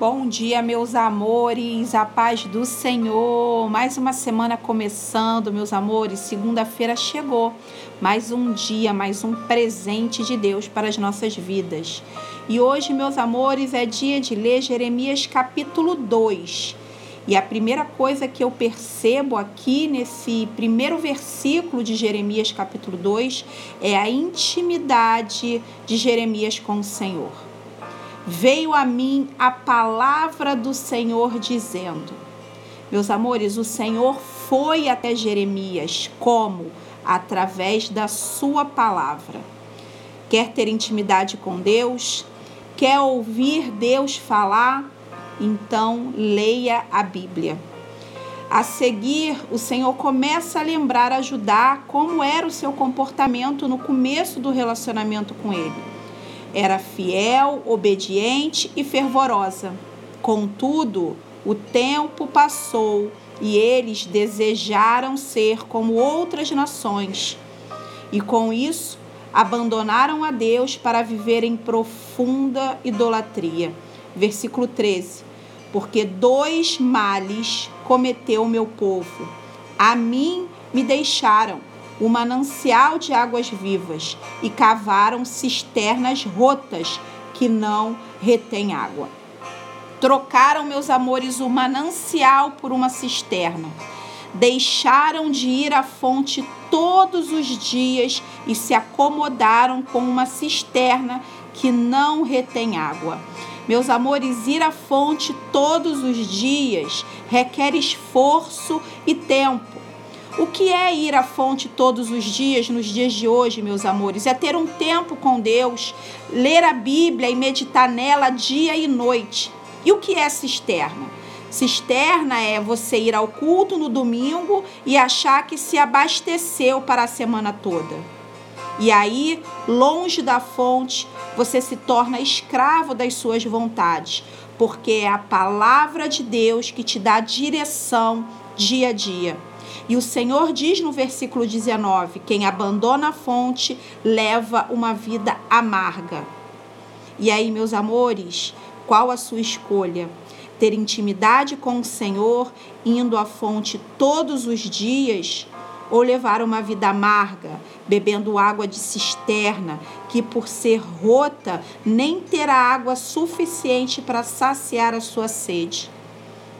Bom dia, meus amores, a paz do Senhor. Mais uma semana começando, meus amores. Segunda-feira chegou. Mais um dia, mais um presente de Deus para as nossas vidas. E hoje, meus amores, é dia de ler Jeremias capítulo 2. E a primeira coisa que eu percebo aqui nesse primeiro versículo de Jeremias capítulo 2 é a intimidade de Jeremias com o Senhor veio a mim a palavra do Senhor dizendo: Meus amores, o Senhor foi até Jeremias como? Através da sua palavra. Quer ter intimidade com Deus? Quer ouvir Deus falar? Então leia a Bíblia. A seguir, o Senhor começa a lembrar, ajudar como era o seu comportamento no começo do relacionamento com Ele era fiel, obediente e fervorosa. Contudo, o tempo passou e eles desejaram ser como outras nações. E com isso, abandonaram a Deus para viver em profunda idolatria. Versículo 13. Porque dois males cometeu o meu povo. A mim me deixaram o manancial de águas vivas e cavaram cisternas rotas que não retêm água. Trocaram, meus amores, o manancial por uma cisterna. Deixaram de ir à fonte todos os dias e se acomodaram com uma cisterna que não retém água. Meus amores, ir à fonte todos os dias requer esforço e tempo. O que é ir à fonte todos os dias, nos dias de hoje, meus amores? É ter um tempo com Deus, ler a Bíblia e meditar nela dia e noite. E o que é cisterna? Cisterna é você ir ao culto no domingo e achar que se abasteceu para a semana toda. E aí, longe da fonte, você se torna escravo das suas vontades, porque é a palavra de Deus que te dá direção dia a dia. E o Senhor diz no versículo 19: quem abandona a fonte leva uma vida amarga. E aí, meus amores, qual a sua escolha? Ter intimidade com o Senhor, indo à fonte todos os dias, ou levar uma vida amarga, bebendo água de cisterna, que por ser rota nem terá água suficiente para saciar a sua sede?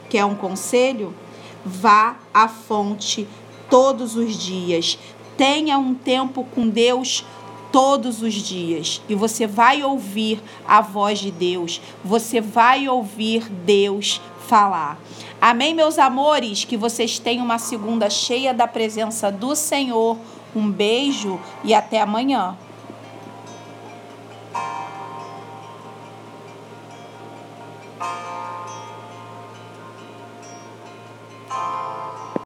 Quer um conselho? Vá à fonte todos os dias. Tenha um tempo com Deus todos os dias e você vai ouvir a voz de Deus, você vai ouvir Deus falar. Amém, meus amores? Que vocês tenham uma segunda cheia da presença do Senhor. Um beijo e até amanhã.